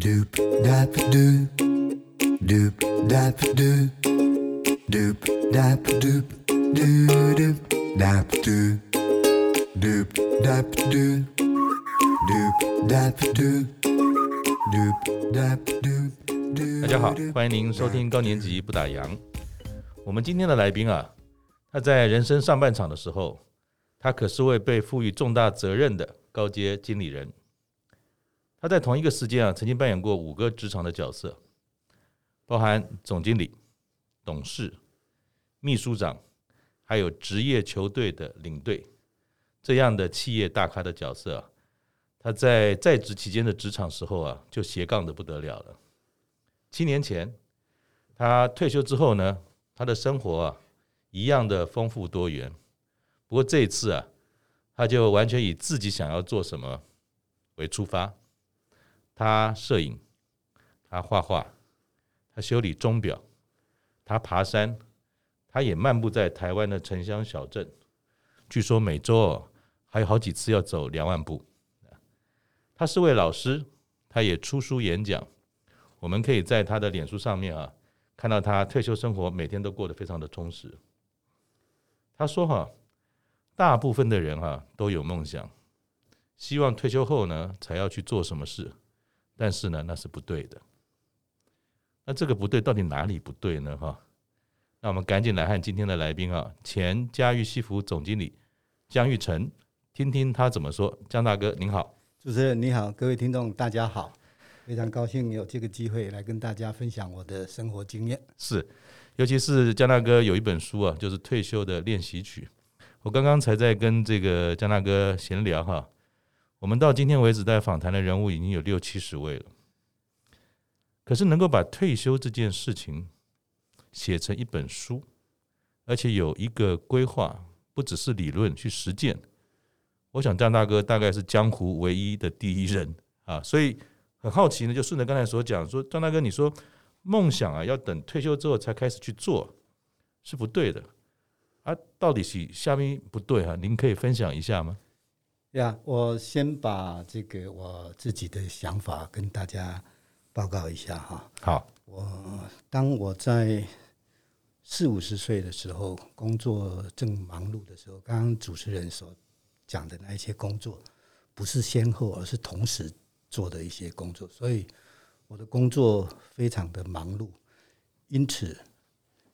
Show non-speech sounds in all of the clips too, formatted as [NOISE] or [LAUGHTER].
Doop dap doop, doop dap doop, doop dap doop, doo doop dap doop, doop dap doop, doop dap doop, doop dap doop. 大家好，欢迎您收听高年级不打烊。我们今天的来宾啊，他在人生上半场的时候，他可是位被赋予重大责任的高阶经理人。他在同一个时间啊，曾经扮演过五个职场的角色，包含总经理、董事、秘书长，还有职业球队的领队这样的企业大咖的角色啊。他在在职期间的职场时候啊，就斜杠的不得了了。七年前，他退休之后呢，他的生活啊，一样的丰富多元。不过这一次啊，他就完全以自己想要做什么为出发。他摄影，他画画，他修理钟表，他爬山，他也漫步在台湾的城乡小镇。据说每周还有好几次要走两万步。他是位老师，他也出书演讲。我们可以在他的脸书上面啊，看到他退休生活每天都过得非常的充实。他说：“哈，大部分的人哈都有梦想，希望退休后呢才要去做什么事。”但是呢，那是不对的。那这个不对，到底哪里不对呢？哈，那我们赶紧来看今天的来宾啊，前嘉裕西服总经理江玉成，听听他怎么说。江大哥您好，主持人你好，各位听众大家好，非常高兴有这个机会来跟大家分享我的生活经验。是，尤其是江大哥有一本书啊，就是《退休的练习曲》。我刚刚才在跟这个江大哥闲聊哈。我们到今天为止，在访谈的人物已经有六七十位了。可是能够把退休这件事情写成一本书，而且有一个规划，不只是理论去实践，我想张大哥大概是江湖唯一的第一人啊。所以很好奇呢，就顺着刚才所讲，说张大哥，你说梦想啊，要等退休之后才开始去做，是不对的啊。到底是下面不对哈、啊？您可以分享一下吗？呀，我先把这个我自己的想法跟大家报告一下哈。好，我当我在四五十岁的时候，工作正忙碌的时候，刚刚主持人所讲的那一些工作，不是先后，而是同时做的一些工作，所以我的工作非常的忙碌，因此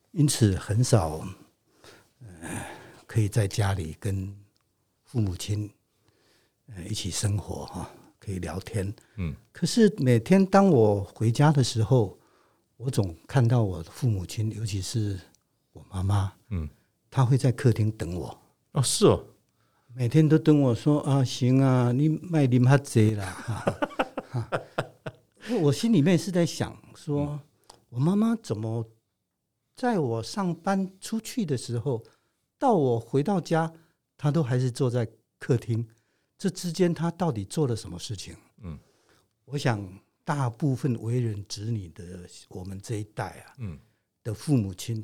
因此很少，呃，可以在家里跟父母亲。一起生活哈，可以聊天。嗯，可是每天当我回家的时候，我总看到我的父母亲，尤其是我妈妈，嗯，她会在客厅等我。哦，是哦，每天都等我说啊，行啊，你卖啉哈贼啦。哈，我心里面是在想说，我妈妈怎么在我上班出去的时候，到我回到家，她都还是坐在客厅。这之间他到底做了什么事情？嗯，我想大部分为人子女的我们这一代啊，嗯，的父母亲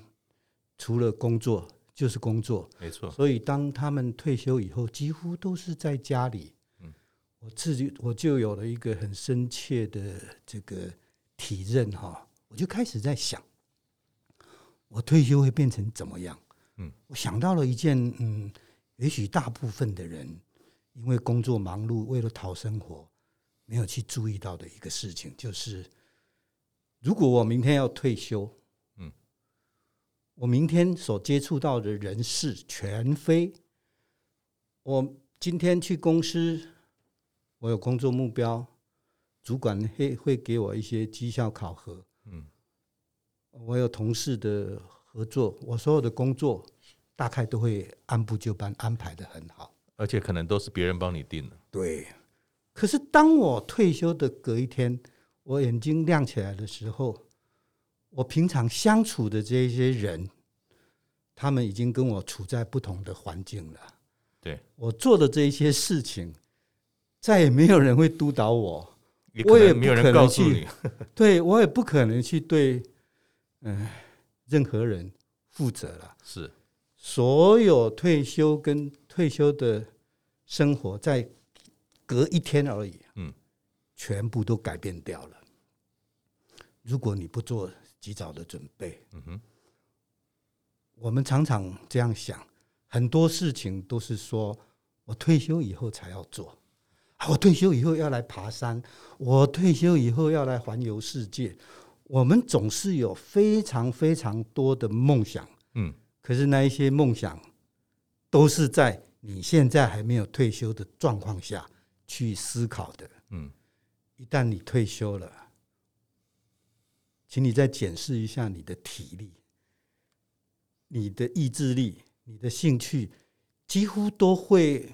除了工作就是工作，没错。所以当他们退休以后，几乎都是在家里。嗯，我自己我就有了一个很深切的这个体认哈，我就开始在想，我退休会变成怎么样？嗯，我想到了一件，嗯，也许大部分的人。因为工作忙碌，为了讨生活，没有去注意到的一个事情，就是如果我明天要退休，嗯，我明天所接触到的人事全非。我今天去公司，我有工作目标，主管会会给我一些绩效考核，嗯，我有同事的合作，我所有的工作大概都会按部就班安排的很好。而且可能都是别人帮你定的。对，可是当我退休的隔一天，我眼睛亮起来的时候，我平常相处的这些人，他们已经跟我处在不同的环境了。对，我做的这些事情，再也没有人会督导我，也我也没有人告诉你，[LAUGHS] 对我也不可能去对嗯任何人负责了。是。所有退休跟退休的生活，在隔一天而已，嗯，全部都改变掉了。如果你不做及早的准备，嗯哼，我们常常这样想，很多事情都是说我退休以后才要做，我退休以后要来爬山，我退休以后要来环游世界。我们总是有非常非常多的梦想，嗯，可是那一些梦想都是在你现在还没有退休的状况下去思考的，嗯，一旦你退休了，请你再检视一下你的体力、你的意志力、你的兴趣，几乎都会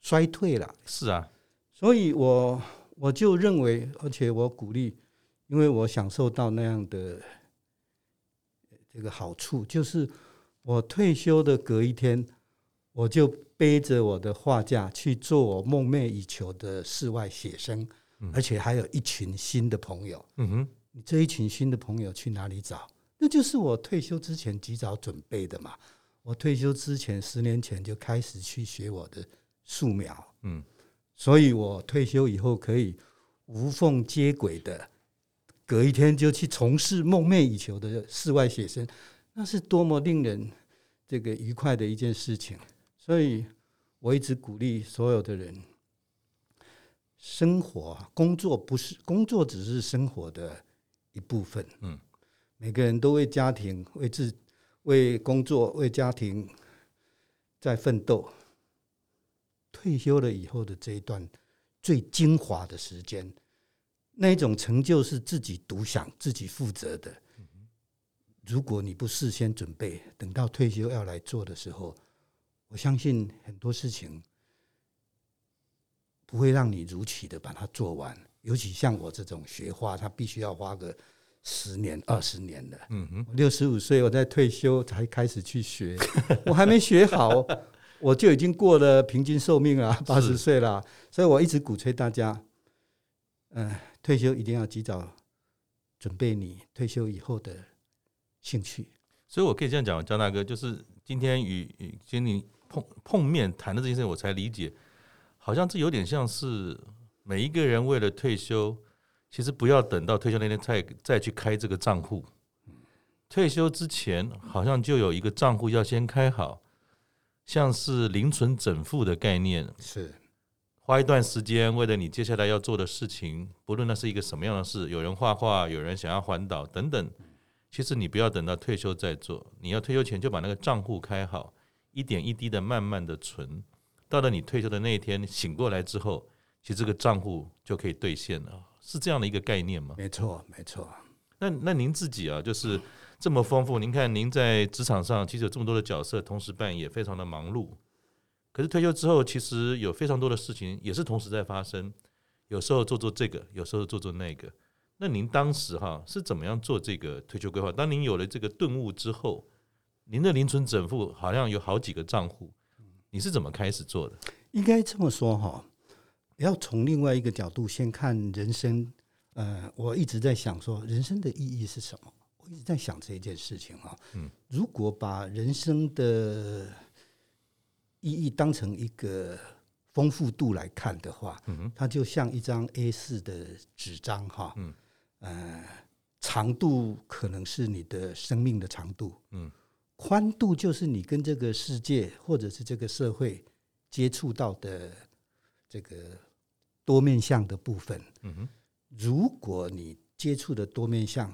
衰退了。是啊，所以我我就认为，而且我鼓励。因为我享受到那样的这个好处，就是我退休的隔一天，我就背着我的画架去做我梦寐以求的室外写生，而且还有一群新的朋友。嗯哼，你这一群新的朋友去哪里找？那就是我退休之前及早准备的嘛。我退休之前十年前就开始去学我的素描，嗯，所以我退休以后可以无缝接轨的。隔一天就去从事梦寐以求的室外写生，那是多么令人这个愉快的一件事情。所以我一直鼓励所有的人，生活、工作不是工作，只是生活的一部分。嗯，每个人都为家庭、为自、为工作、为家庭在奋斗。退休了以后的这一段最精华的时间。那一种成就是自己独享、自己负责的。如果你不事先准备，等到退休要来做的时候，我相信很多事情不会让你如期的把它做完。尤其像我这种学画，它必须要花个十年、二十年的。嗯哼，六十五岁我在退休才开始去学，我还没学好，我就已经过了平均寿命了，八十岁了。所以我一直鼓吹大家，嗯。退休一定要及早准备你退休以后的兴趣，所以我可以这样讲，江大哥，就是今天与与经理碰碰面谈的这件事，我才理解，好像这有点像是每一个人为了退休，其实不要等到退休那天再再去开这个账户，退休之前好像就有一个账户要先开好，像是零存整付的概念是。花一段时间，为了你接下来要做的事情，不论那是一个什么样的事，有人画画，有人想要环岛等等。其实你不要等到退休再做，你要退休前就把那个账户开好，一点一滴的慢慢的存，到了你退休的那一天醒过来之后，其实这个账户就可以兑现了，是这样的一个概念吗？没错，没错。那那您自己啊，就是这么丰富。您看您在职场上其实有这么多的角色，同时扮演，非常的忙碌。可是退休之后，其实有非常多的事情也是同时在发生。有时候做做这个，有时候做做那个。那您当时哈是怎么样做这个退休规划？当您有了这个顿悟之后，您的零存整付好像有好几个账户，你是怎么开始做的？应该这么说哈，要从另外一个角度先看人生。呃，我一直在想说，人生的意义是什么？我一直在想这一件事情哈。嗯，如果把人生的意义当成一个丰富度来看的话，嗯它就像一张 A 四的纸张哈，呃，长度可能是你的生命的长度，宽度就是你跟这个世界或者是这个社会接触到的这个多面向的部分。如果你接触的多面向，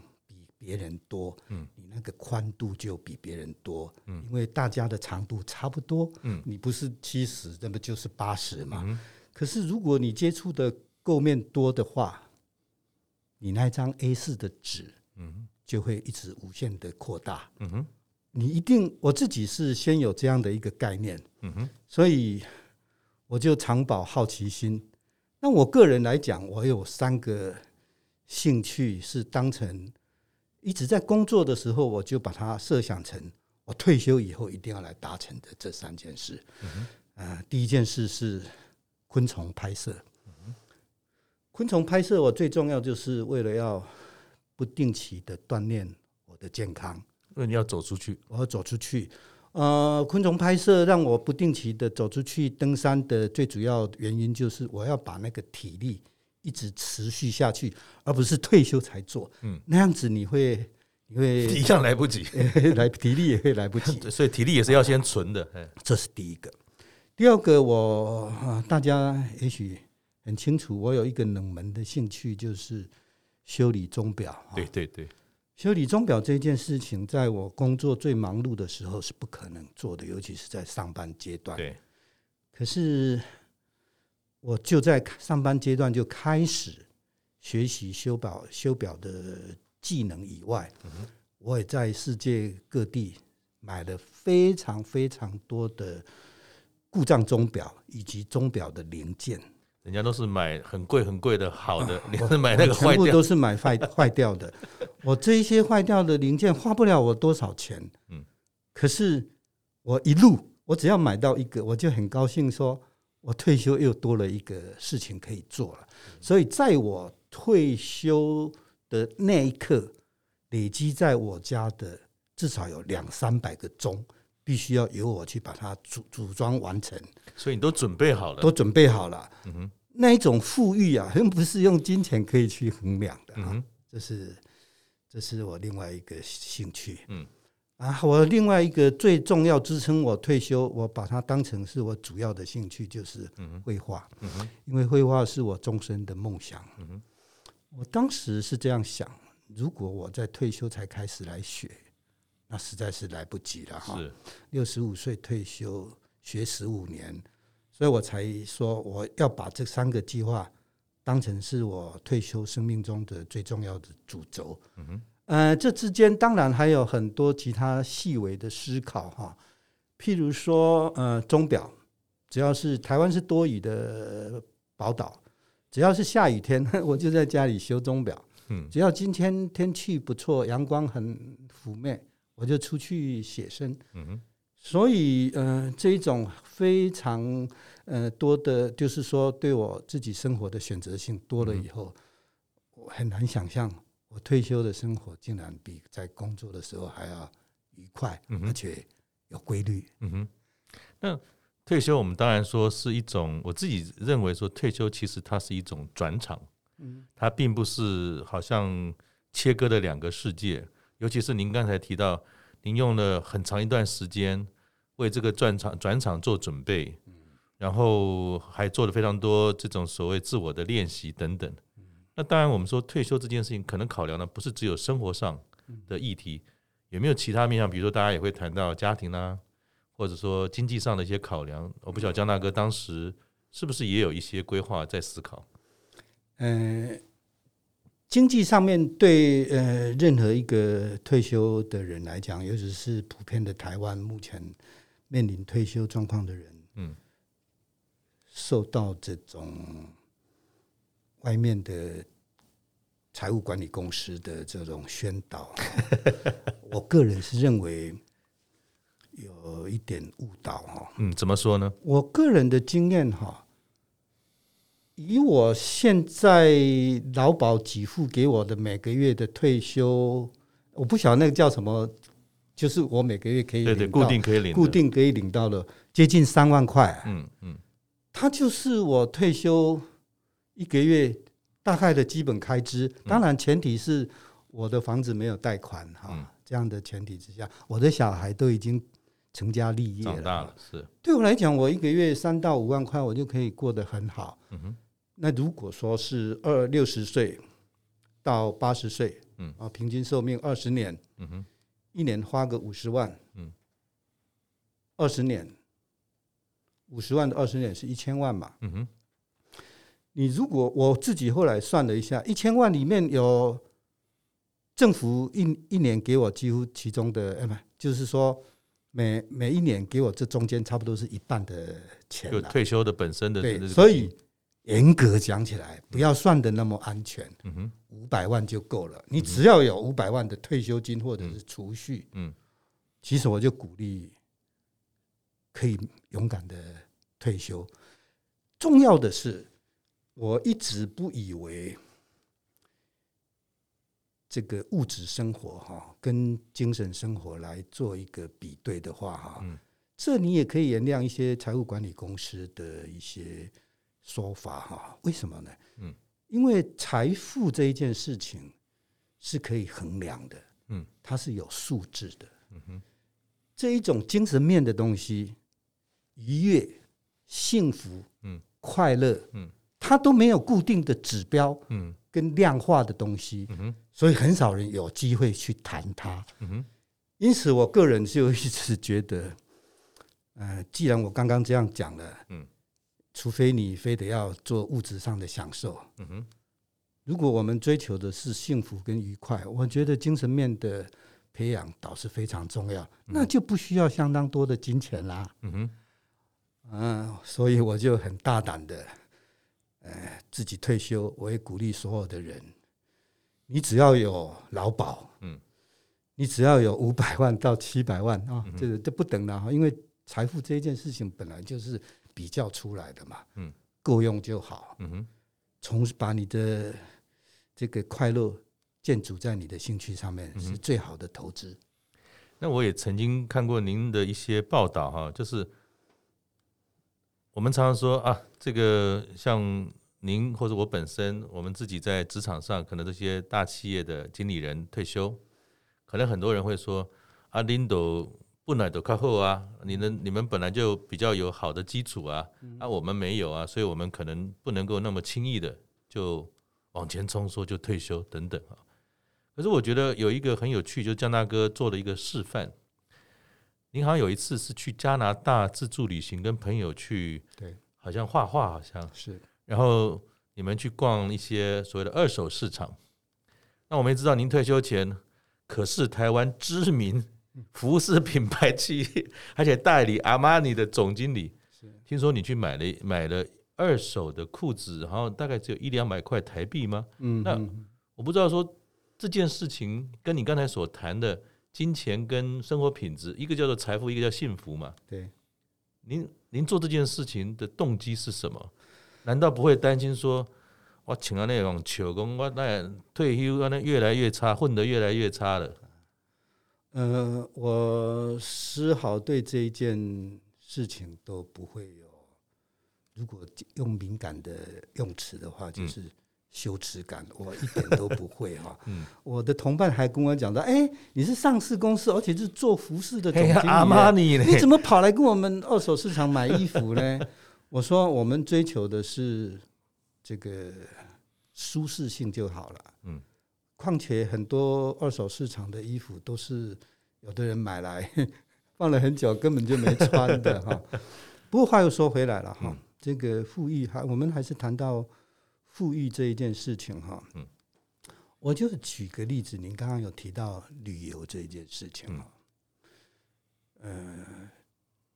别人多，嗯，你那个宽度就比别人多，嗯，因为大家的长度差不多，嗯，你不是七十，那么就是八十嘛。嗯，可是如果你接触的构面多的话，你那张 A 四的纸，嗯，就会一直无限的扩大，嗯哼，你一定，我自己是先有这样的一个概念，嗯哼，所以我就常保好奇心。那我个人来讲，我有三个兴趣是当成。一直在工作的时候，我就把它设想成我退休以后一定要来达成的这三件事。嗯、呃，第一件事是昆虫拍摄。昆虫拍摄，我最重要就是为了要不定期的锻炼我的健康。因为你要走出去，我要走出去。呃，昆虫拍摄让我不定期的走出去登山的最主要原因，就是我要把那个体力一直持续下去，而不是退休才做。嗯，那样子你会你会 [LAUGHS] 一样来不及，[LAUGHS] 来体力也会来不及，[LAUGHS] 所以体力也是要先存的。这是第一个。第二个，我大家也许很清楚，我有一个冷门的兴趣，就是修理钟表。对对对，修理钟表这件事情，在我工作最忙碌的时候是不可能做的，尤其是在上班阶段。对，可是。我就在上班阶段就开始学习修表修表的技能以外，我也在世界各地买了非常非常多的故障钟表以及钟表的零件。人家都是买很贵很贵的好的，你是买那个坏掉？全部都是买坏坏掉的。[LAUGHS] 我这一些坏掉的零件花不了我多少钱，嗯，可是我一路我只要买到一个，我就很高兴说。我退休又多了一个事情可以做了，所以在我退休的那一刻，累积在我家的至少有两三百个钟，必须要由我去把它组组装完成。所以你都准备好了，都准备好了。嗯哼，那一种富裕啊，并不是用金钱可以去衡量的啊。这是，这是我另外一个兴趣。嗯。啊，我另外一个最重要支撑我退休，我把它当成是我主要的兴趣，就是绘画。嗯因为绘画是我终身的梦想。嗯我当时是这样想：如果我在退休才开始来学，那实在是来不及了哈。六十五岁退休学十五年，所以我才说我要把这三个计划当成是我退休生命中的最重要的主轴。呃，这之间当然还有很多其他细微的思考哈，譬如说，呃，钟表，只要是台湾是多雨的宝岛，只要是下雨天，[LAUGHS] 我就在家里修钟表。嗯，只要今天天气不错，阳光很妩媚，我就出去写生。嗯哼，所以呃，这一种非常呃多的，就是说对我自己生活的选择性多了以后，我很难想象。我退休的生活竟然比在工作的时候还要愉快，而且有规律。嗯哼，那退休我们当然说是一种，我自己认为说退休其实它是一种转场，嗯，它并不是好像切割的两个世界。尤其是您刚才提到，您用了很长一段时间为这个转场转场做准备，然后还做了非常多这种所谓自我的练习等等。那当然，我们说退休这件事情，可能考量的不是只有生活上的议题，有没有其他面向？比如说，大家也会谈到家庭啊，或者说经济上的一些考量。我不晓得江大哥当时是不是也有一些规划在思考？呃，经济上面对呃任何一个退休的人来讲，尤其是普遍的台湾目前面临退休状况的人，嗯，受到这种。外面的财务管理公司的这种宣导，[LAUGHS] 我个人是认为有一点误导哈。嗯，怎么说呢？我个人的经验哈，以我现在劳保给付给我的每个月的退休，我不晓得那个叫什么，就是我每个月可以对对，固定可以领，固定可以领到了接近三万块。嗯嗯，它就是我退休。一个月大概的基本开支，当然前提是我的房子没有贷款哈，这样的前提之下，我的小孩都已经成家立业了，长大了，是。对我来讲，我一个月三到五万块，我就可以过得很好。嗯哼。那如果说是二六十岁到八十岁，嗯。啊，平均寿命二十年，嗯一年花个五十万，嗯，二十年，五十万的二十年是一千万嘛，嗯哼。你如果我自己后来算了一下，一千万里面有政府一一年给我几乎其中的，哎不，就是说每每一年给我这中间差不多是一半的钱，就退休的本身的。对，所以严格讲起来，不要算的那么安全。嗯哼，五百万就够了。你只要有五百万的退休金或者是储蓄，嗯，其实我就鼓励可以勇敢的退休。重要的是。我一直不以为这个物质生活哈跟精神生活来做一个比对的话哈，这你也可以原谅一些财务管理公司的一些说法哈。为什么呢？嗯。因为财富这一件事情是可以衡量的，嗯，它是有数字的，嗯哼，这一种精神面的东西，愉悦、幸福、嗯，快乐，嗯，它都没有固定的指标，嗯，跟量化的东西，嗯哼，所以很少人有机会去谈它，嗯哼，因此我个人就一直觉得，呃，既然我刚刚这样讲了，嗯，除非你非得要做物质上的享受，嗯哼，如果我们追求的是幸福跟愉快，我觉得精神面的培养倒是非常重要，那就不需要相当多的金钱啦。嗯哼，嗯，所以我就很大胆的，呃，自己退休，我也鼓励所有的人，你只要有劳保，嗯，你只要有五百万到七百万啊，嗯这个这不等了哈，因为财富这一件事情本来就是比较出来的嘛，嗯，够用就好，嗯哼，从把你的这个快乐建筑在你的兴趣上面，是最好的投资。那我也曾经看过您的一些报道哈，就是我们常常说啊，这个像您或者我本身，我们自己在职场上，可能这些大企业的经理人退休，可能很多人会说啊，您都不乃都靠后啊，你们你们本来就比较有好的基础啊，啊我们没有啊，所以我们可能不能够那么轻易的就往前冲，说就退休等等啊。可是我觉得有一个很有趣，就是江大哥做了一个示范。您好像有一次是去加拿大自助旅行，跟朋友去，对，好像画画，好像是，然后你们去逛一些所谓的二手市场。那我们也知道，您退休前可是台湾知名 [LAUGHS] 服饰品牌企业，而且代理阿玛尼的总经理。听说你去买了买了二手的裤子，然后大概只有一两百块台币吗？嗯，那我不知道说。这件事情跟你刚才所谈的金钱跟生活品质，一个叫做财富，一个叫幸福嘛？对。您您做这件事情的动机是什么？难道不会担心说，我请了那种球工，我那退休那越来越差，混得越来越差了？呃，我丝毫对这一件事情都不会有，如果用敏感的用词的话，就是。羞耻感，我一点都不会哈。[LAUGHS] 我的同伴还跟我讲到：“哎，你是上市公司，而且是做服饰的总经理，阿玛尼，你怎么跑来跟我们二手市场买衣服呢？” [LAUGHS] 我说：“我们追求的是这个舒适性就好了。嗯，况且很多二手市场的衣服都是有的人买来 [LAUGHS] 放了很久，根本就没穿的 [LAUGHS] 哈。不过话又说回来了哈，这个富裕还我们还是谈到。”富裕这一件事情，哈，嗯，我就举个例子，您刚刚有提到旅游这一件事情，哈，呃，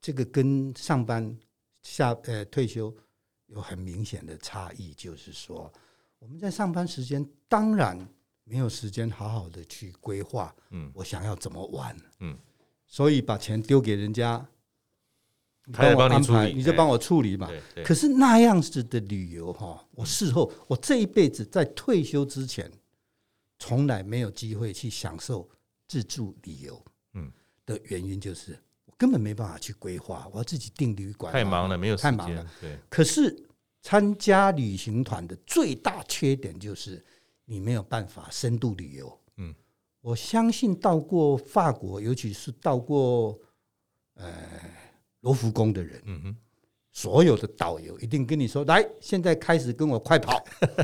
这个跟上班下呃退休有很明显的差异，就是说我们在上班时间当然没有时间好好的去规划，嗯，我想要怎么玩，嗯，所以把钱丢给人家。他也帮你处理，你就帮我处理嘛。可是那样子的旅游哈，我事后我这一辈子在退休之前，从来没有机会去享受自助旅游。嗯，的原因就是我根本没办法去规划，我要自己订旅馆，太忙了，没有时间。太忙了。对。可是参加旅行团的最大缺点就是你没有办法深度旅游。嗯，我相信到过法国，尤其是到过呃。罗浮宫的人，嗯哼，所有的导游一定跟你说：“来，现在开始跟我快跑。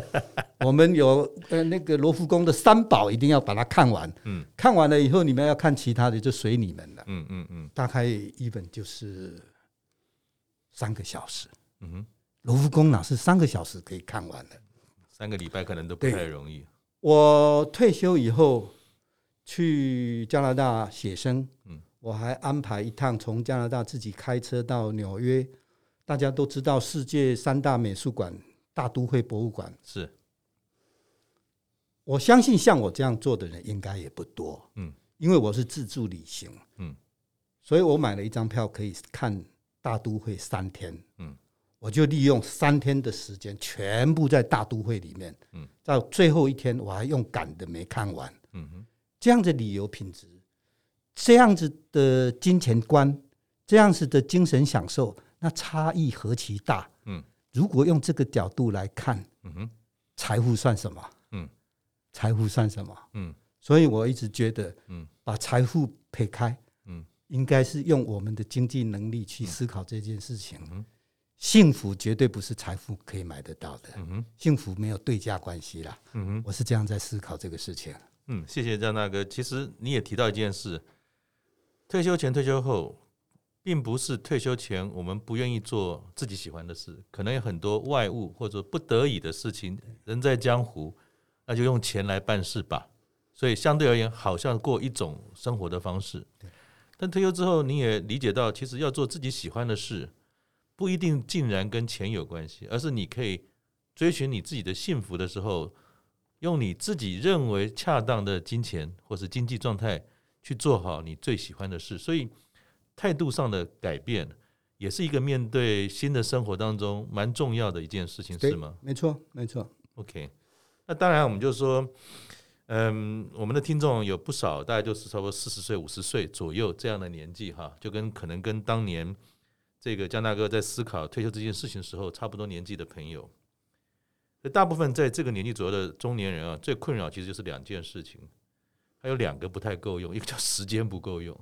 [LAUGHS] 我们有呃那个罗浮宫的三宝，一定要把它看完。嗯，看完了以后，你们要看其他的，就随你们了。嗯嗯嗯，大概一本就是三个小时。嗯哼，罗浮宫哪是三个小时可以看完的？三个礼拜可能都不太容易。我退休以后去加拿大写生。嗯。我还安排一趟从加拿大自己开车到纽约，大家都知道世界三大美术馆大都会博物馆是。我相信像我这样做的人应该也不多，嗯，因为我是自助旅行，嗯，所以我买了一张票可以看大都会三天，嗯，我就利用三天的时间全部在大都会里面，嗯，到最后一天我还用赶的没看完，嗯哼，这样的旅游品质。这样子的金钱观，这样子的精神享受，那差异何其大？嗯，如果用这个角度来看，嗯哼，财富算什么？嗯，财富算什么？嗯，所以我一直觉得，嗯，把财富撇开，嗯，应该是用我们的经济能力去思考这件事情。嗯，幸福绝对不是财富可以买得到的。嗯哼，幸福没有对价关系啦。嗯哼，我是这样在思考这个事情。嗯，谢谢张大哥。其实你也提到一件事，退休前、退休后，并不是退休前我们不愿意做自己喜欢的事，可能有很多外物或者不得已的事情。人在江湖，那就用钱来办事吧。所以相对而言，好像过一种生活的方式。但退休之后，你也理解到，其实要做自己喜欢的事，不一定竟然跟钱有关系，而是你可以追寻你自己的幸福的时候。用你自己认为恰当的金钱或是经济状态去做好你最喜欢的事，所以态度上的改变也是一个面对新的生活当中蛮重要的一件事情，是吗？没错，没错。OK，那当然我们就说，嗯，我们的听众有不少，大概就是差不多四十岁、五十岁左右这样的年纪哈，就跟可能跟当年这个江大哥在思考退休这件事情时候差不多年纪的朋友。大部分在这个年纪左右的中年人啊，最困扰其实就是两件事情，还有两个不太够用，一个叫时间不够用，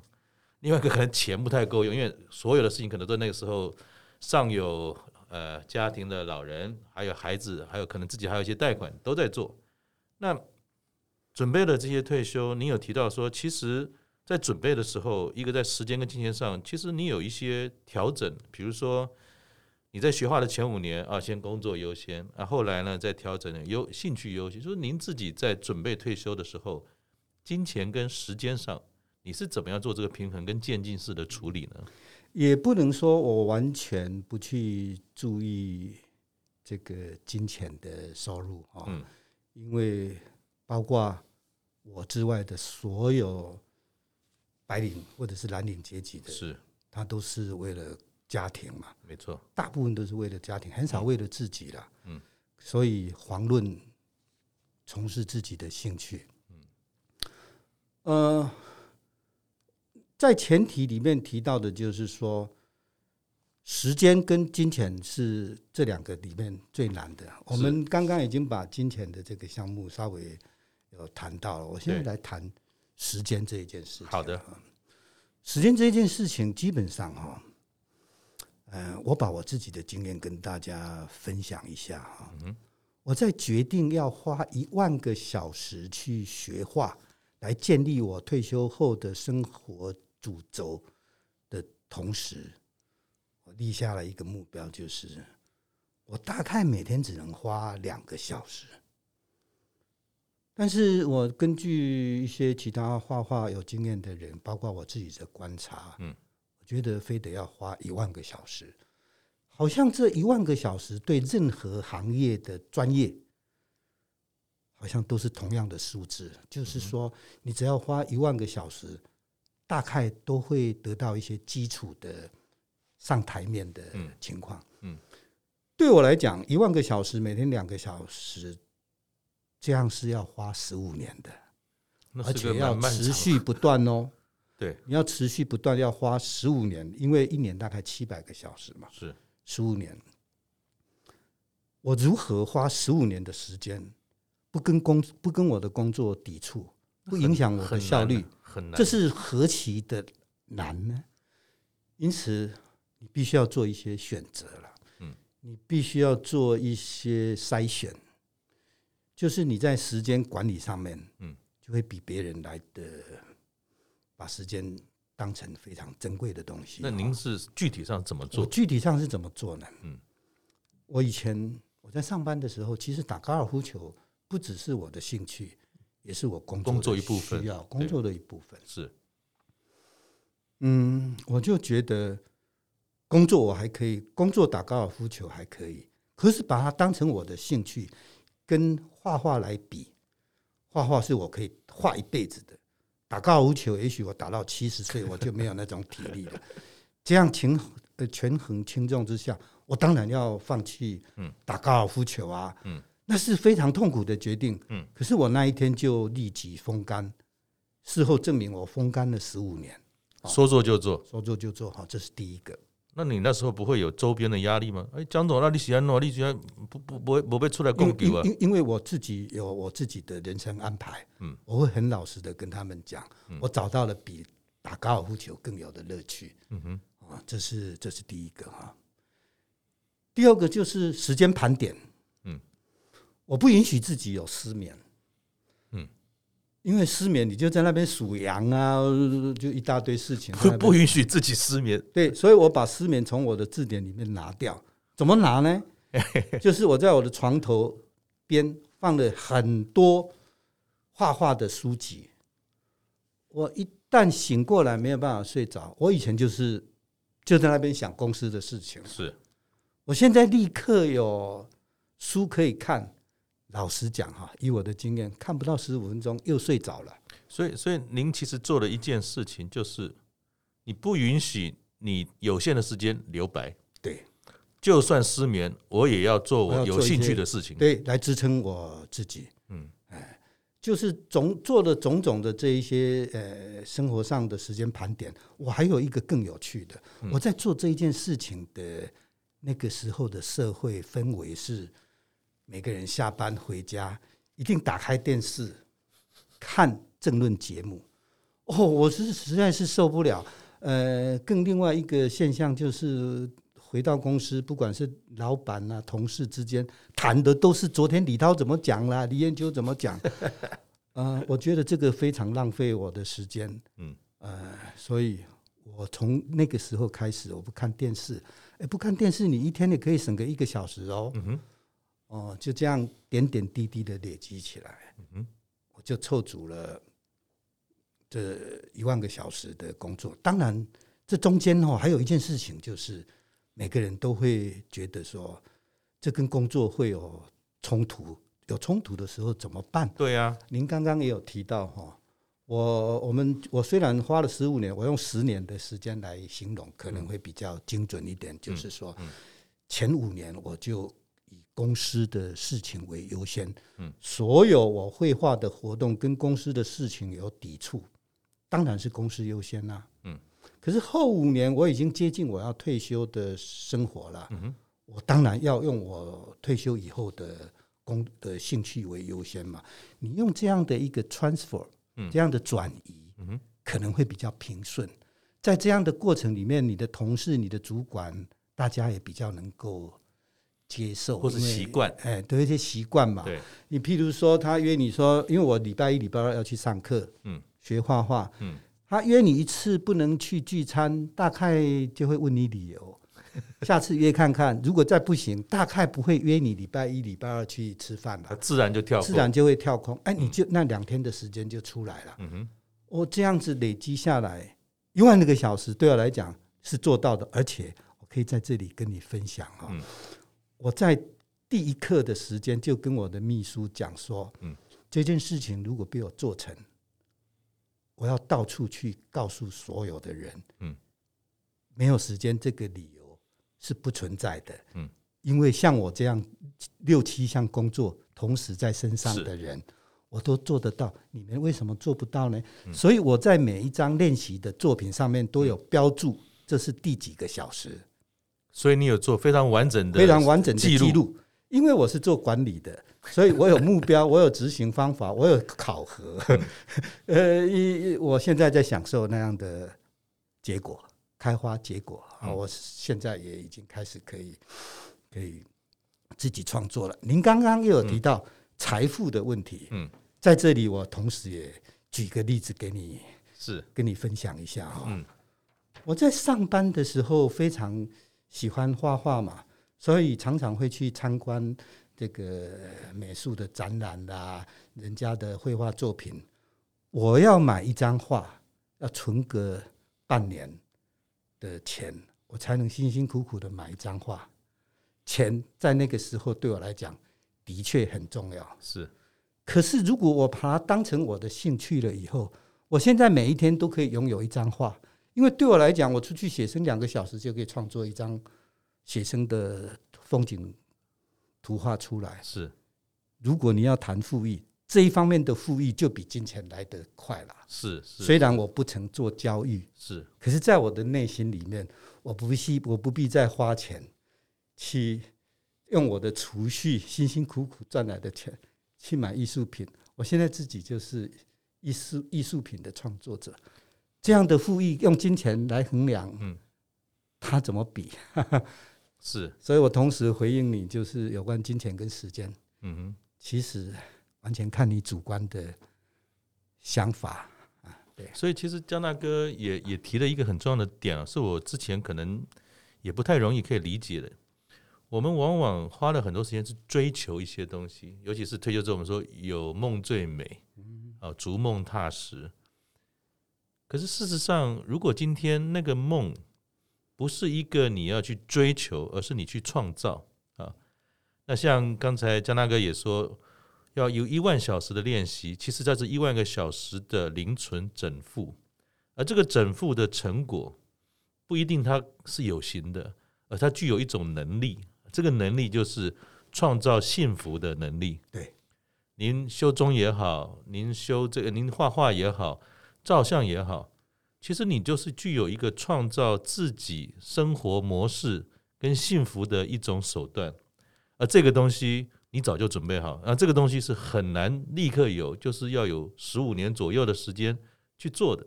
另外一个可能钱不太够用，因为所有的事情可能都那个时候上有呃家庭的老人，还有孩子，还有可能自己还有一些贷款都在做。那准备了这些退休，你有提到说，其实在准备的时候，一个在时间跟金钱上，其实你有一些调整，比如说。你在学画的前五年啊，先工作优先啊，后来呢再调整优兴趣优先。就是您自己在准备退休的时候，金钱跟时间上，你是怎么样做这个平衡跟渐进式的处理呢？也不能说我完全不去注意这个金钱的收入啊，嗯，因为包括我之外的所有白领或者是蓝领阶级的，是他都是为了。家庭嘛，没错，大部分都是为了家庭，很少为了自己了。嗯，所以遑论从事自己的兴趣。嗯，呃，在前提里面提到的就是说，时间跟金钱是这两个里面最难的。我们刚刚已经把金钱的这个项目稍微有谈到了，我现在来谈时间这一件事情。好的，时间这一件事情基本上哈。嗯，我把我自己的经验跟大家分享一下哈。我在决定要花一万个小时去学画，来建立我退休后的生活主轴的同时，我立下了一个目标，就是我大概每天只能花两个小时。但是我根据一些其他画画有经验的人，包括我自己的观察，嗯。我觉得非得要花一万个小时，好像这一万个小时对任何行业的专业，好像都是同样的数字。就是说，你只要花一万个小时，大概都会得到一些基础的上台面的情况。嗯，对我来讲，一万个小时每天两个小时，这样是要花十五年的，而且要持续不断哦。[LAUGHS] 对，你要持续不断，要花十五年，因为一年大概七百个小时嘛，是十五年。我如何花十五年的时间，不跟工不跟我的工作抵触，不影响我的效率，很难，这是何其的难呢？因此，你必须要做一些选择了。嗯，你必须要做一些筛选，就是你在时间管理上面，嗯，就会比别人来的。把时间当成非常珍贵的东西。那您是具体上怎么做？具体上是怎么做呢？嗯，我以前我在上班的时候，其实打高尔夫球不只是我的兴趣，也是我工作工作一部分，需要工作的一部分。是，嗯，我就觉得工作我还可以，工作打高尔夫球还可以，可是把它当成我的兴趣，跟画画来比，画画是我可以画一辈子的。打高尔夫球，也许我打到七十岁，我就没有那种体力了。这样情呃权衡轻重之下，我当然要放弃打高尔夫球啊。嗯，那是非常痛苦的决定。嗯，可是我那一天就立即风干。事后证明我风干了十五年。说做就做，说做就做。好，这是第一个。那你那时候不会有周边的压力吗？哎，江总，那你喜欢弄，你喜欢不不不会不会出来供给啊？因因为我自己有我自己的人生安排，嗯，我会很老实的跟他们讲，嗯、我找到了比打高尔夫球更有的乐趣。嗯哼，啊，这是这是第一个哈。第二个就是时间盘点，嗯，我不允许自己有失眠。因为失眠，你就在那边数羊啊，就一大堆事情。不允许自己失眠。对，所以我把失眠从我的字典里面拿掉。怎么拿呢？[LAUGHS] 就是我在我的床头边放了很多画画的书籍。我一旦醒过来没有办法睡着，我以前就是就在那边想公司的事情。是，我现在立刻有书可以看。老实讲哈，以我的经验，看不到十五分钟又睡着了。所以，所以您其实做了一件事情，就是你不允许你有限的时间留白。对，就算失眠，我也要做我有兴趣的事情，对，来支撑我自己。嗯，哎，就是总做的种种的这一些呃生活上的时间盘点。我还有一个更有趣的，嗯、我在做这一件事情的那个时候的社会氛围是。每个人下班回家一定打开电视看政论节目，哦，我是实在是受不了。呃，更另外一个现象就是，回到公司，不管是老板啊、同事之间谈的都是昨天李涛怎么讲啦，李彦秋怎么讲。[LAUGHS] 呃，我觉得这个非常浪费我的时间。嗯，呃，所以我从那个时候开始，我不看电视。哎，不看电视，你一天也可以省个一个小时哦。嗯哼。哦，就这样点点滴滴的累积起来，嗯，我就凑足了这一万个小时的工作。当然，这中间哦还有一件事情，就是每个人都会觉得说，这跟工作会有冲突，有冲突的时候怎么办？对呀，您刚刚也有提到哈，我我们我虽然花了十五年，我用十年的时间来形容，可能会比较精准一点，就是说，前五年我就。公司的事情为优先，嗯，所有我绘画的活动跟公司的事情有抵触，当然是公司优先啦，嗯。可是后五年我已经接近我要退休的生活了，嗯，我当然要用我退休以后的工的兴趣为优先嘛。你用这样的一个 transfer，这样的转移，嗯，可能会比较平顺。在这样的过程里面，你的同事、你的主管，大家也比较能够。接受或是习惯，哎，都有一些习惯嘛。对，你譬如说，他约你说，因为我礼拜一、礼拜二要去上课，嗯，学画画，嗯，他约你一次不能去聚餐，大概就会问你理由，[LAUGHS] 下次约看看。如果再不行，大概不会约你礼拜一、礼拜二去吃饭了，自然就跳，自然就会跳空。哎，你就那两天的时间就出来了。嗯哼，我这样子累积下来一万个小时，对我来讲是做到的，而且我可以在这里跟你分享哈。我在第一课的时间就跟我的秘书讲说，嗯，这件事情如果被我做成，我要到处去告诉所有的人，嗯，没有时间这个理由是不存在的，嗯，因为像我这样六七项工作同时在身上的人，我都做得到，你们为什么做不到呢？所以我在每一张练习的作品上面都有标注，这是第几个小时。所以你有做非常完整的、非常完整的记录，因为我是做管理的，所以我有目标，我有执行方法，我有考核。[LAUGHS] 呃，一我现在在享受那样的结果，开花结果啊！我现在也已经开始可以可以自己创作了。您刚刚又有提到财富的问题，嗯，在这里我同时也举个例子给你，是跟你分享一下哈。嗯，我在上班的时候非常。喜欢画画嘛，所以常常会去参观这个美术的展览啦，人家的绘画作品。我要买一张画，要存个半年的钱，我才能辛辛苦苦的买一张画。钱在那个时候对我来讲的确很重要。是，可是如果我把它当成我的兴趣了以后，我现在每一天都可以拥有一张画。因为对我来讲，我出去写生两个小时就可以创作一张写生的风景图画出来。是，如果你要谈富裕，这一方面的富裕就比金钱来得快了。是，是虽然我不曾做交易，是，可是在我的内心里面，我不必我不必再花钱去用我的储蓄辛辛苦苦赚来的钱去买艺术品。我现在自己就是艺术艺术品的创作者，这样的富裕用金钱来衡量，嗯，他怎么比？[LAUGHS] 是，所以我同时回应你，就是有关金钱跟时间，嗯哼，其实完全看你主观的想法啊。对，所以其实江大哥也也提了一个很重要的点啊，是我之前可能也不太容易可以理解的。我们往往花了很多时间去追求一些东西，尤其是退休之后，我们说有梦最美，啊，逐梦踏实。可是事实上，如果今天那个梦，不是一个你要去追求，而是你去创造啊。那像刚才江大哥也说，要有一万小时的练习，其实在这一万个小时的零存整付，而这个整付的成果不一定它是有形的，而它具有一种能力，这个能力就是创造幸福的能力。对，您修钟也好，您修这个，您画画也好，照相也好。其实你就是具有一个创造自己生活模式跟幸福的一种手段，而这个东西你早就准备好，那这个东西是很难立刻有，就是要有十五年左右的时间去做的。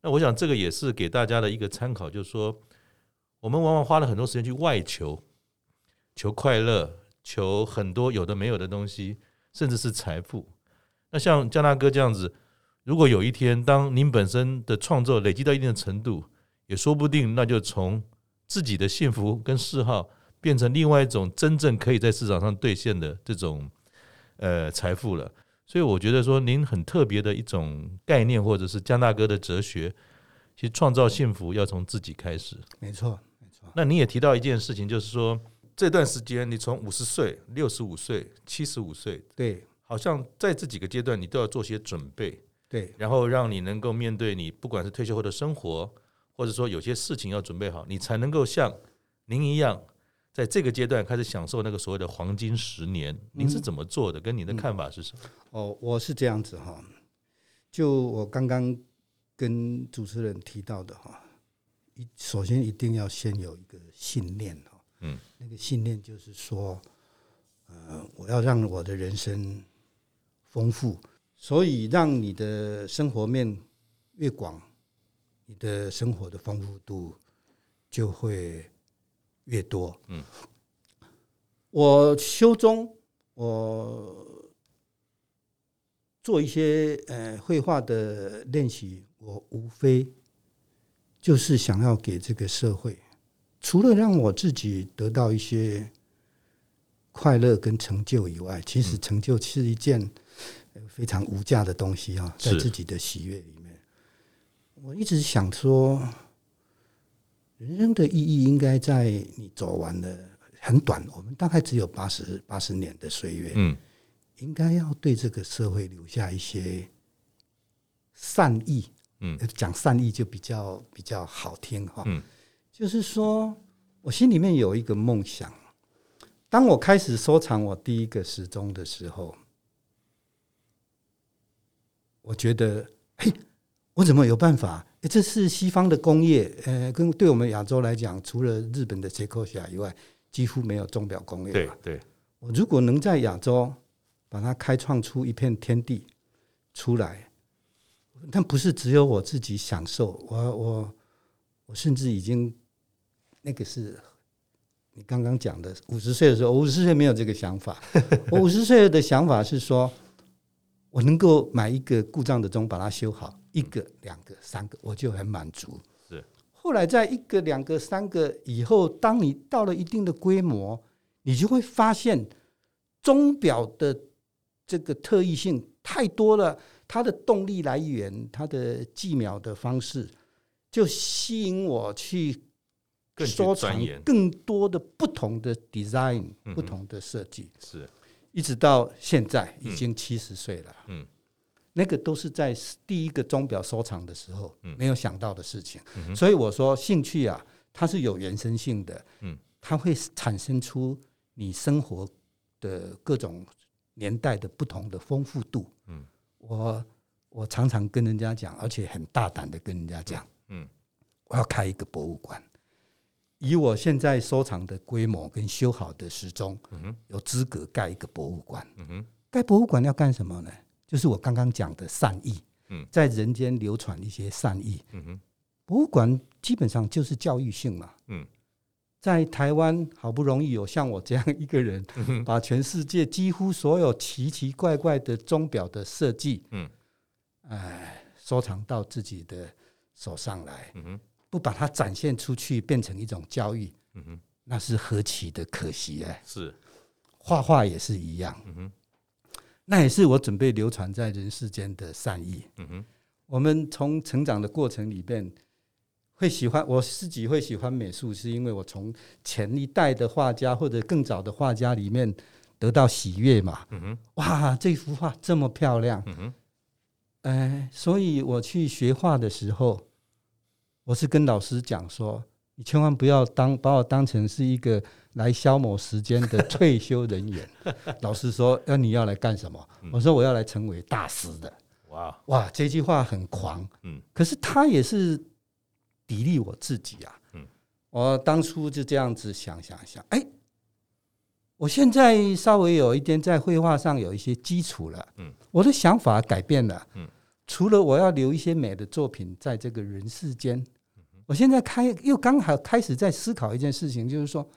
那我想这个也是给大家的一个参考，就是说我们往往花了很多时间去外求，求快乐，求很多有的没有的东西，甚至是财富。那像江大哥这样子。如果有一天，当您本身的创作累积到一定的程度，也说不定，那就从自己的幸福跟嗜好，变成另外一种真正可以在市场上兑现的这种呃财富了。所以我觉得说，您很特别的一种概念，或者是江大哥的哲学，其实创造幸福要从自己开始。没错，没错。那你也提到一件事情，就是说这段时间，你从五十岁、六十五岁、七十五岁，对，好像在这几个阶段，你都要做些准备。对，然后让你能够面对你不管是退休后的生活，或者说有些事情要准备好，你才能够像您一样，在这个阶段开始享受那个所谓的黄金十年。您是怎么做的？跟您的看法是什么？哦，我是这样子哈，就我刚刚跟主持人提到的哈，一首先一定要先有一个信念哈，嗯，那个信念就是说，呃，我要让我的人生丰富。所以，让你的生活面越广，你的生活的丰富度就会越多。嗯，我修中，我做一些呃绘画的练习，我无非就是想要给这个社会，除了让我自己得到一些快乐跟成就以外，其实成就是一件。非常无价的东西啊，在自己的喜悦里面，我一直想说，人生的意义应该在你走完了很短，我们大概只有八十八十年的岁月，嗯，应该要对这个社会留下一些善意，嗯，讲善意就比较比较好听哈，嗯，就是说我心里面有一个梦想，当我开始收藏我第一个时钟的时候。我觉得，嘿，我怎么有办法？这是西方的工业，呃，跟对我们亚洲来讲，除了日本的塞科夏以外，几乎没有钟表工业。对对，我如果能在亚洲把它开创出一片天地出来，但不是只有我自己享受，我我我甚至已经那个是你刚刚讲的五十岁的时候，我五十岁没有这个想法，我五十岁的想法是说。我能够买一个故障的钟，把它修好，一个、两个、三个，我就很满足。是。后来在一个、两个、三个以后，当你到了一定的规模，你就会发现钟表的这个特异性太多了，它的动力来源、它的计秒的方式，就吸引我去收藏更多的不同的 design、不同的设计。是。一直到现在已经七十岁了，嗯，那个都是在第一个钟表收藏的时候没有想到的事情，所以我说兴趣啊，它是有原生性的，嗯，它会产生出你生活的各种年代的不同的丰富度。嗯，我我常常跟人家讲，而且很大胆的跟人家讲，嗯，我要开一个博物馆。以我现在收藏的规模跟修好的时钟，有资格盖一个博物馆。盖博物馆要干什么呢？就是我刚刚讲的善意，嗯，在人间流传一些善意。博物馆基本上就是教育性嘛。嗯，在台湾好不容易有像我这样一个人，把全世界几乎所有奇奇怪怪的钟表的设计，嗯，哎，收藏到自己的手上来。不把它展现出去，变成一种教育，嗯哼，那是何其的可惜哎！是，画画也是一样，嗯哼，那也是我准备流传在人世间的善意。嗯哼，我们从成长的过程里边，会喜欢我自己会喜欢美术，是因为我从前一代的画家或者更早的画家里面得到喜悦嘛。嗯哼，哇，这幅画这么漂亮，嗯哼，哎，所以我去学画的时候。我是跟老师讲说，你千万不要当把我当成是一个来消磨时间的 [LAUGHS] 退休人员。老师说，那你要来干什么？我说我要来成为大师的。哇哇，这句话很狂，嗯，可是他也是砥砺我自己啊，嗯，我当初就这样子想想想，哎，我现在稍微有一点在绘画上有一些基础了，嗯，我的想法改变了，嗯。除了我要留一些美的作品在这个人世间，我现在开又刚好开始在思考一件事情，就是说，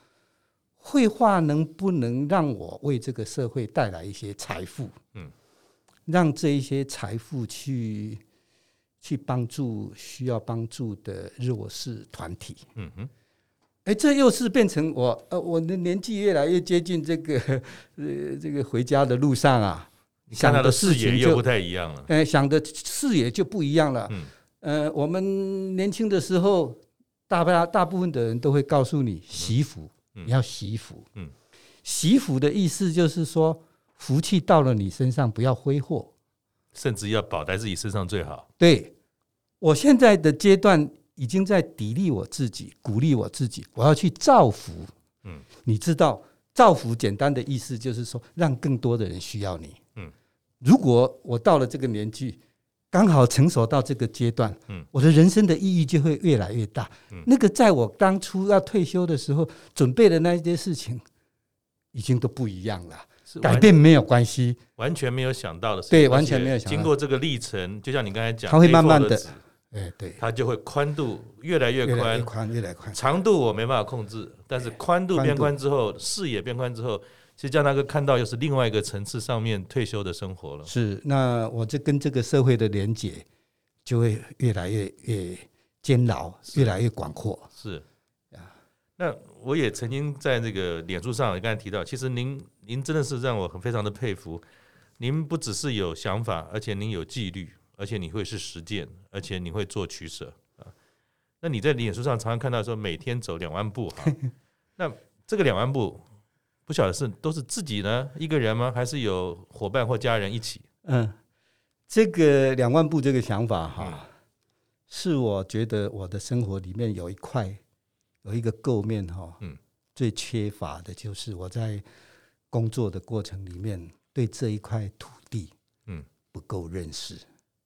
绘画能不能让我为这个社会带来一些财富？嗯，让这一些财富去去帮助需要帮助的弱势团体。嗯哼，哎，这又是变成我呃，我的年纪越来越接近这个 [LAUGHS] 呃这个回家的路上啊。想的视野就不太一样了，呃，想的视野就不一样了。嗯，呃，我们年轻的时候，大大大部分的人都会告诉你惜福，你要惜福。嗯，惜福的意思就是说，福气到了你身上不要挥霍，甚至要保在自己身上最好。对，我现在的阶段已经在砥砺我自己，鼓励我自己，我要去造福。嗯，你知道造福简单的意思就是说，让更多的人需要你。如果我到了这个年纪，刚好成熟到这个阶段，嗯，我的人生的意义就会越来越大。嗯，那个在我当初要退休的时候准备的那些事情，已经都不一样了。改变没有关系，完全没有想到的事情。对，完全没有想到。经过这个历程，就像你刚才讲，它会慢慢的，哎，对，它就会宽度越来越宽，宽越来越宽。长度我没办法控制，但是宽度变宽之后，视野变宽之后。其实叫那个看到又是另外一个层次上面退休的生活了。是，那我这跟这个社会的连接就会越来越越煎熬，越来越广阔。是啊，那我也曾经在那个脸书上，你刚才提到，其实您您真的是让我很非常的佩服。您不只是有想法，而且您有纪律，而且你会是实践，而且你会做取舍啊。那你在脸书上常常看到说每天走两万步哈，[LAUGHS] 那这个两万步。不晓得是都是自己呢一个人吗？还是有伙伴或家人一起？嗯，这个两万步这个想法哈，是我觉得我的生活里面有一块有一个构面哈，嗯，最缺乏的就是我在工作的过程里面对这一块土地嗯不够认识，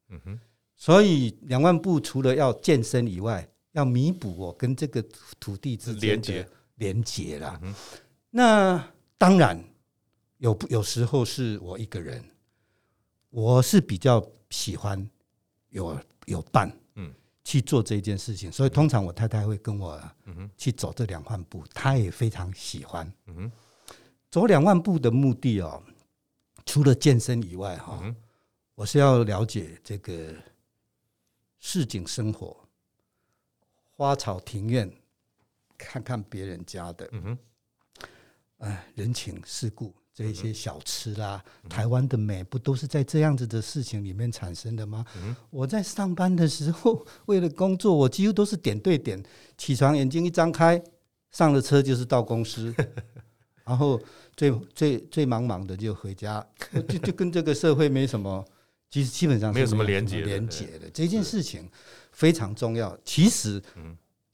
嗯哼，所以两万步除了要健身以外，要弥补我跟这个土地之间的连接了。那当然有，有时候是我一个人，我是比较喜欢有有伴，嗯，去做这件事情。所以通常我太太会跟我，去走这两万步，她也非常喜欢。嗯哼，走两万步的目的哦，除了健身以外，哈，我是要了解这个市井生活，花草庭院，看看别人家的，嗯哼。哎，人情世故这一些小吃啦，嗯、台湾的美不都是在这样子的事情里面产生的吗？嗯、我在上班的时候，[LAUGHS] 为了工作，我几乎都是点对点，起床眼睛一张开，上了车就是到公司，[LAUGHS] 然后最最最忙忙的就回家，就就跟这个社会没什么，[LAUGHS] 其实基本上没有什么连接连接的。这件事情非常重要。其实，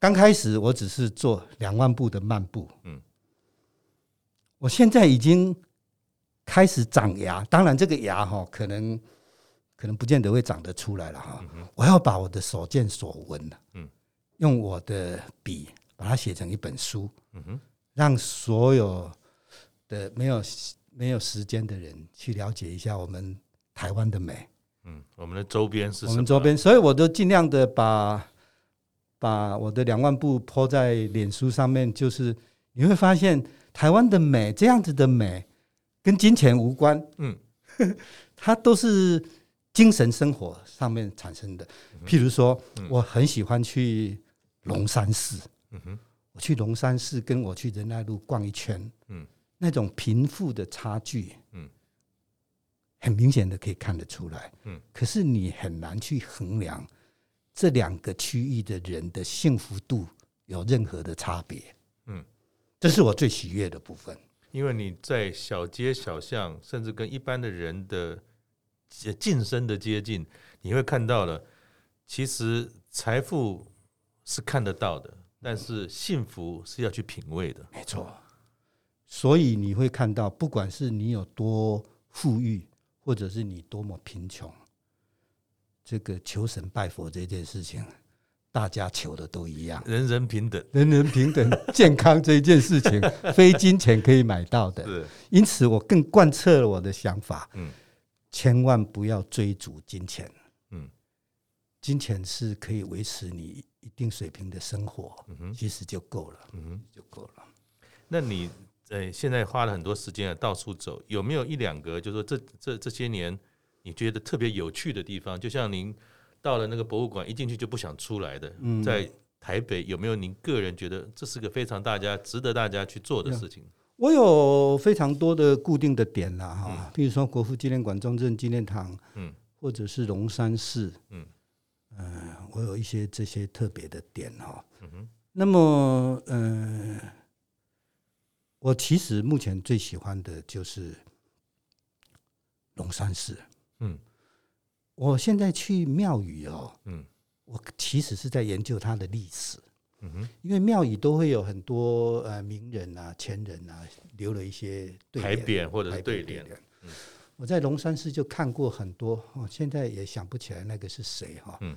刚开始我只是做两万步的漫步，嗯。我现在已经开始长牙。当然，这个牙哈，可能可能不见得会长得出来了哈。我要把我的所见所闻嗯，用我的笔把它写成一本书，嗯哼，让所有的没有没有时间的人去了解一下我们台湾的美。嗯，我们的周边是什么？我们周边，所以我都尽量的把把我的两万步 po 在脸书上面，就是你会发现台湾的美，这样子的美跟金钱无关，嗯，[LAUGHS] 它都是精神生活上面产生的。譬如说，我很喜欢去龙山寺，嗯哼，我去龙山寺，跟我去仁爱路逛一圈，嗯，那种贫富的差距，嗯。很明显的可以看得出来，嗯，可是你很难去衡量这两个区域的人的幸福度有任何的差别，嗯，这是我最喜悦的部分。因为你在小街小巷，甚至跟一般的人的近身的接近，你会看到了，其实财富是看得到的，但是幸福是要去品味的，没错。所以你会看到，不管是你有多富裕。或者是你多么贫穷，这个求神拜佛这件事情，大家求的都一样，人人平等，人人平等，[LAUGHS] 健康这一件事情，[LAUGHS] 非金钱可以买到的。因此我更贯彻了我的想法，嗯，千万不要追逐金钱，嗯，金钱是可以维持你一定水平的生活，嗯哼，其实就够了，嗯哼，就够了。那你？呃，现在花了很多时间啊，到处走，有没有一两个，就是说这这这些年你觉得特别有趣的地方？就像您到了那个博物馆，一进去就不想出来的，在台北有没有您个人觉得这是个非常大家值得大家去做的事情？我有非常多的固定的点啦，哈，比如说国父纪念馆、中正纪念堂，嗯，或者是龙山寺，嗯，呃，我有一些这些特别的点哈，嗯哼，那么，嗯。我其实目前最喜欢的就是龙山寺。嗯，我现在去庙宇哦，嗯，我其实是在研究它的历史。嗯哼，因为庙宇都会有很多呃名人啊、前人啊留了一些牌匾或者是对联。我在龙山寺就看过很多，哦，现在也想不起来那个是谁哈。嗯，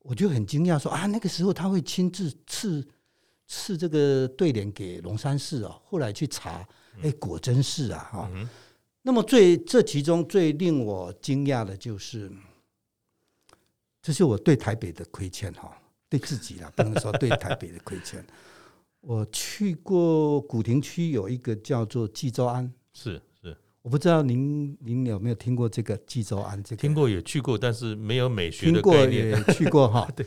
我就很惊讶说啊，那个时候他会亲自赐。赐这个对联给龙山寺哦，后来去查，哎，果真是啊哈。那么最这其中最令我惊讶的就是，这是我对台北的亏欠哈，对自己啦，不能说对台北的亏欠。[LAUGHS] 我去过古亭区有一个叫做纪州庵，是是，我不知道您您有没有听过这个纪州庵？这个听过也去过，但是没有美学的概念。听过也去过哈，[LAUGHS] 对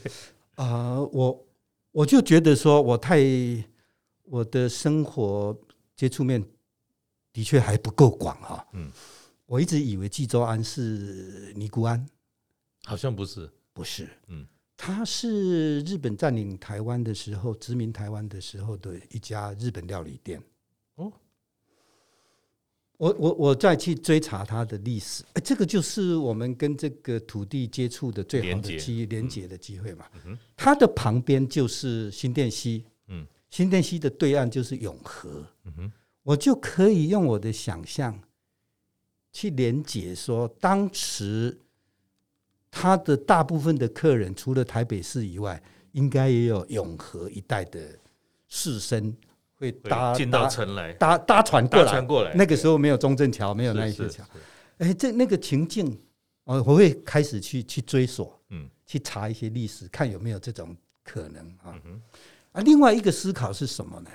啊，我。我就觉得说，我太我的生活接触面的确还不够广哈。嗯，我一直以为纪州庵是尼姑庵，好像不是，不是。嗯，它是日本占领台湾的时候，殖民台湾的时候的一家日本料理店。哦。我我我再去追查它的历史，哎，这个就是我们跟这个土地接触的最好的机连接的机会嘛。它的旁边就是新店溪，嗯，新店溪的对岸就是永和，嗯哼，我就可以用我的想象去连接说，当时他的大部分的客人除了台北市以外，应该也有永和一带的士绅。会搭进到城来，搭搭船过来，搭船过来。那个时候没有中正桥，没有那一些桥。哎，这那个情境，我我会开始去去追索，嗯，去查一些历史，看有没有这种可能啊。啊，另外一个思考是什么呢？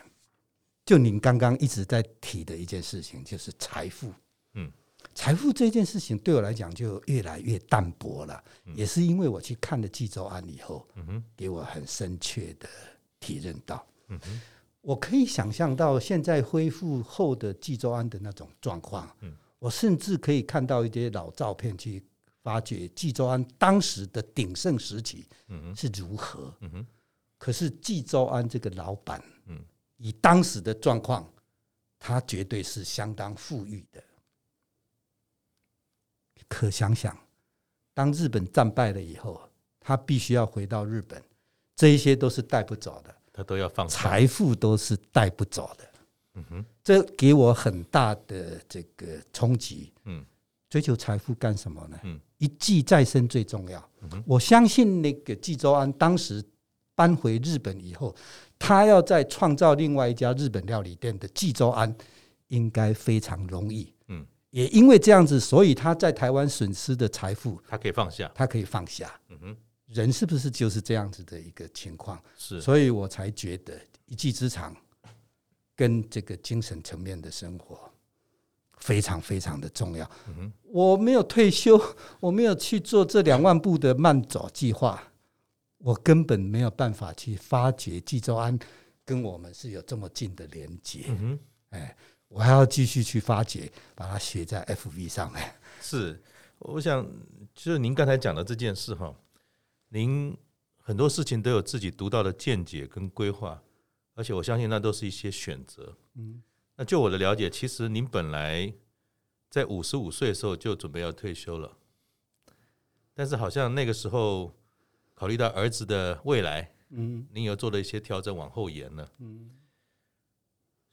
就您刚刚一直在提的一件事情，就是财富。嗯，财富这件事情对我来讲就越来越淡薄了，也是因为我去看了济州庵以后，嗯哼，给我很深切的体认到，嗯哼。我可以想象到现在恢复后的济州庵的那种状况，嗯。我甚至可以看到一些老照片，去发掘济州庵当时的鼎盛时期是如何。嗯哼。可是济州庵这个老板，以当时的状况，他绝对是相当富裕的。可想想，当日本战败了以后，他必须要回到日本，这一些都是带不走的。他都要放财富都是带不走的，嗯哼，这给我很大的这个冲击。嗯，追求财富干什么呢？嗯，一技在身最重要。嗯，我相信那个纪州安当时搬回日本以后，他要再创造另外一家日本料理店的济州安，应该非常容易。嗯，也因为这样子，所以他在台湾损失的财富，他可以放下。他可以放下。嗯哼，人是不是就是这样子的一个情况？是，所以我才觉得一技之长跟这个精神层面的生活非常非常的重要。嗯哼，我没有退休，[LAUGHS] 我没有去做这两万步的慢走计划，我根本没有办法去发掘纪州安跟我们是有这么近的连接。嗯哼，哎，我还要继续去发掘，把它写在 FV 上面。是，我想就是您刚才讲的这件事哈，您很多事情都有自己独到的见解跟规划。而且我相信那都是一些选择。嗯，那就我的了解，其实您本来在五十五岁的时候就准备要退休了，但是好像那个时候考虑到儿子的未来，嗯，您又做了一些调整，往后延了。嗯，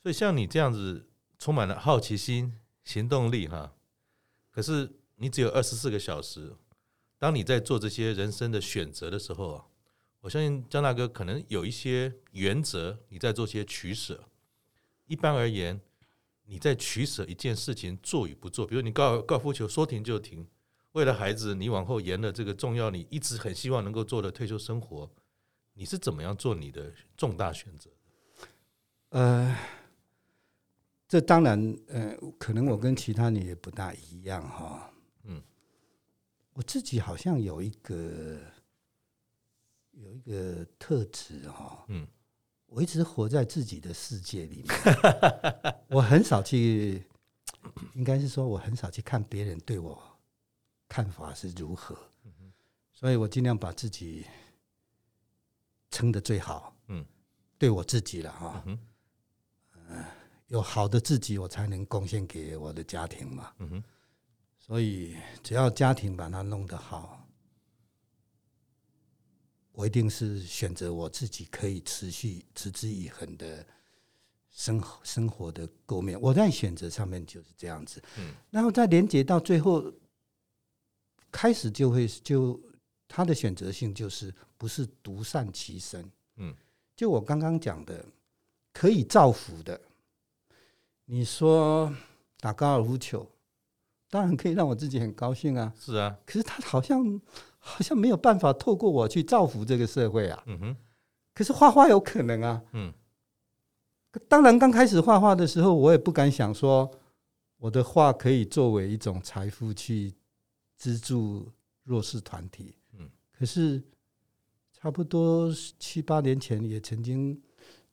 所以像你这样子充满了好奇心、行动力，哈，可是你只有二十四个小时。当你在做这些人生的选择的时候啊。我相信江大哥可能有一些原则，你在做些取舍。一般而言，你在取舍一件事情做与不做，比如你高高尔夫球说停就停，为了孩子，你往后延了这个重要，你一直很希望能够做的退休生活，你是怎么样做你的重大选择？呃，这当然，呃，可能我跟其他人也不大一样哈。嗯，我自己好像有一个。有一个特质哈，嗯，我一直活在自己的世界里面，[LAUGHS] 我很少去，应该是说我很少去看别人对我看法是如何，所以我尽量把自己撑得最好，嗯，对我自己了哈，嗯，有好的自己，我才能贡献给我的家庭嘛，嗯哼，所以只要家庭把它弄得好。我一定是选择我自己可以持续持之以恒的生活生活的构面。我在选择上面就是这样子，嗯，然后再连接到最后，开始就会就他的选择性就是不是独善其身，嗯，就我刚刚讲的可以造福的，你说打高尔夫球，当然可以让我自己很高兴啊，是啊，可是他好像。好像没有办法透过我去造福这个社会啊。嗯哼。可是画画有可能啊。嗯。当然，刚开始画画的时候，我也不敢想说我的画可以作为一种财富去资助弱势团体。嗯。可是，差不多七八年前也曾经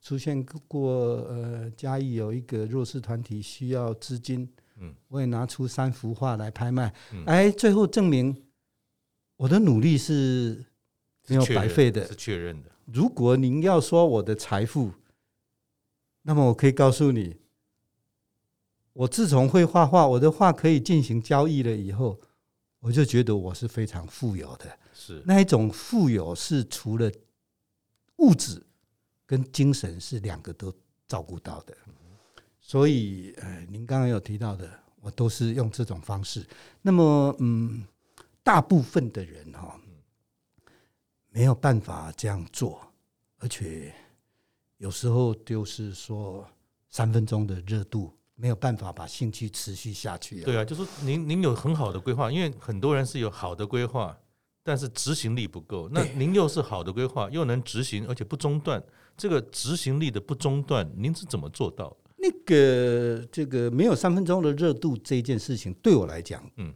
出现过，呃，嘉义有一个弱势团体需要资金。嗯。我也拿出三幅画来拍卖。嗯。哎，最后证明。我的努力是没有白费的，是确认的。如果您要说我的财富，那么我可以告诉你，我自从会画画，我的画可以进行交易了以后，我就觉得我是非常富有的。是那一种富有，是除了物质跟精神是两个都照顾到的。所以，呃，您刚刚有提到的，我都是用这种方式。那么，嗯。大部分的人哈，没有办法这样做，而且有时候就是说三分钟的热度，没有办法把兴趣持续下去。对啊，就是您您有很好的规划，因为很多人是有好的规划，但是执行力不够。那您又是好的规划，又能执行，而且不中断，这个执行力的不中断，您是怎么做到？那个这个没有三分钟的热度这一件事情，对我来讲，嗯。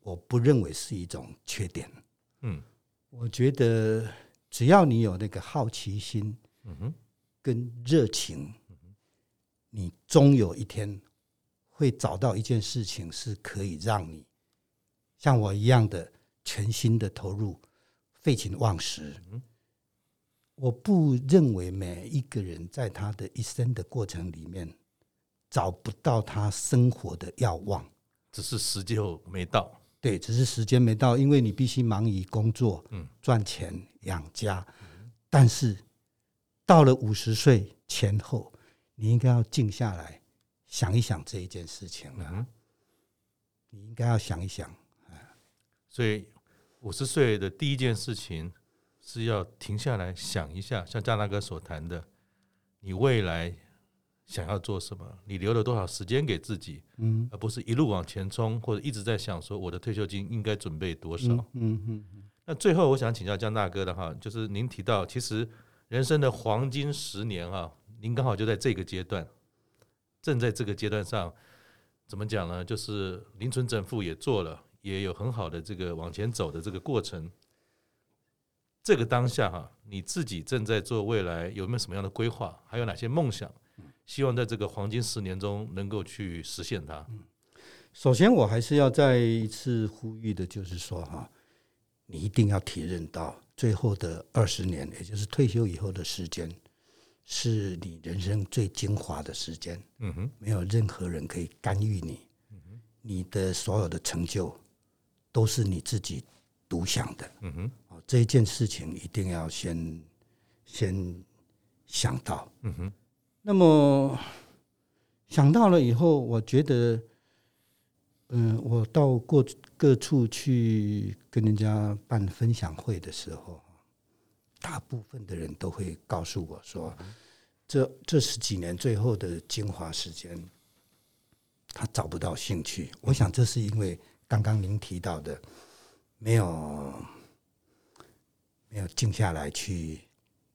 我不认为是一种缺点，嗯，我觉得只要你有那个好奇心，嗯哼，跟热情，你终有一天会找到一件事情是可以让你像我一样的全心的投入，废寝忘食。我不认为每一个人在他的一生的过程里面找不到他生活的要望，只是时间没到。对，只是时间没到，因为你必须忙于工作、赚钱养家。但是到了五十岁前后，你应该要静下来想一想这一件事情了。嗯、你应该要想一想啊。所以五十岁的第一件事情是要停下来想一下，像嘉纳哥所谈的，你未来想要做什么？你留了多少时间给自己？嗯，而不是一路往前冲，或者一直在想说我的退休金应该准备多少？嗯嗯，嗯。那最后我想请教江大哥的哈，就是您提到其实人生的黄金十年哈，您刚好就在这个阶段，正在这个阶段上，怎么讲呢？就是零存整付也做了。也有很好的这个往前走的这个过程。这个当下哈，你自己正在做未来有没有什么样的规划？还有哪些梦想？希望在这个黄金十年中能够去实现它。首先，我还是要再一次呼吁的，就是说哈，你一定要体认到最后的二十年，也就是退休以后的时间，是你人生最精华的时间。嗯哼，没有任何人可以干预你，嗯哼你的所有的成就。都是你自己独享的，嗯哼，哦这一件事情一定要先先想到，嗯哼。那么想到了以后，我觉得，嗯，我到过各处去跟人家办分享会的时候，大部分的人都会告诉我说，这这十几年最后的精华时间，他找不到兴趣。我想这是因为。刚刚您提到的，没有没有静下来去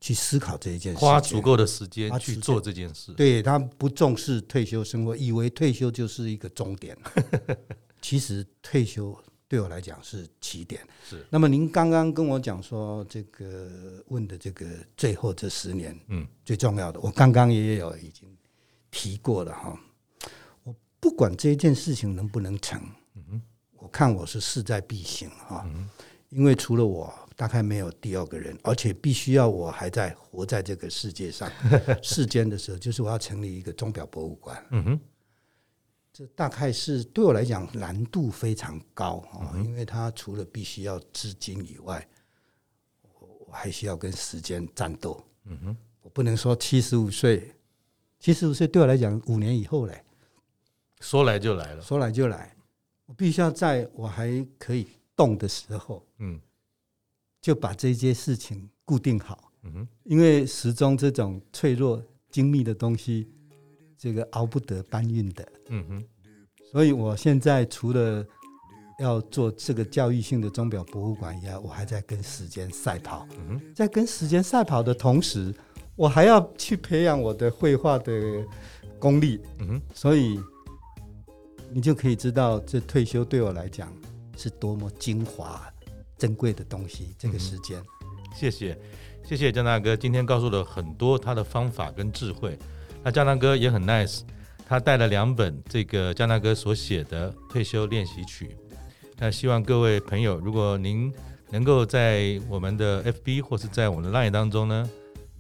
去思考这一件事，花足够的时间去做这件事。对，他不重视退休生活，以为退休就是一个终点。[LAUGHS] 其实退休对我来讲是起点。是。那么您刚刚跟我讲说，这个问的这个最后这十年，嗯，最重要的，我刚刚也有已经提过了哈。我不管这件事情能不能成，嗯哼。我看我是势在必行哈，因为除了我，大概没有第二个人，而且必须要我还在活在这个世界上 [LAUGHS] 世间的时候，就是我要成立一个钟表博物馆。嗯哼，这大概是对我来讲难度非常高啊，因为它除了必须要资金以外，我还需要跟时间战斗。嗯哼，我不能说七十五岁，七十五岁对我来讲五年以后嘞，说来就来了，说来就来。我必须要在我还可以动的时候，嗯，就把这些事情固定好，嗯哼，因为时钟这种脆弱精密的东西，这个熬不得搬运的，嗯哼，所以我现在除了要做这个教育性的钟表博物馆以外，我还在跟时间赛跑，嗯哼，在跟时间赛跑的同时，我还要去培养我的绘画的功力，嗯哼，所以。你就可以知道，这退休对我来讲是多么精华、珍贵的东西。这个时间，嗯，谢谢，谢谢江大哥，今天告诉了很多他的方法跟智慧。那江大哥也很 nice，他带了两本这个江大哥所写的退休练习曲。那希望各位朋友，如果您能够在我们的 FB 或是在我们的 Line 当中呢，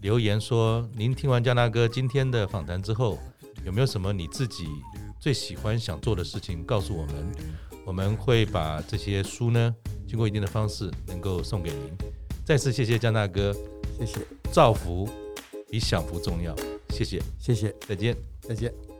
留言说您听完江大哥今天的访谈之后，有没有什么你自己最喜欢想做的事情，告诉我们，我们会把这些书呢，经过一定的方式，能够送给您。再次谢谢江大哥，谢谢。造福比享福重要，谢谢，谢谢，再见，再见。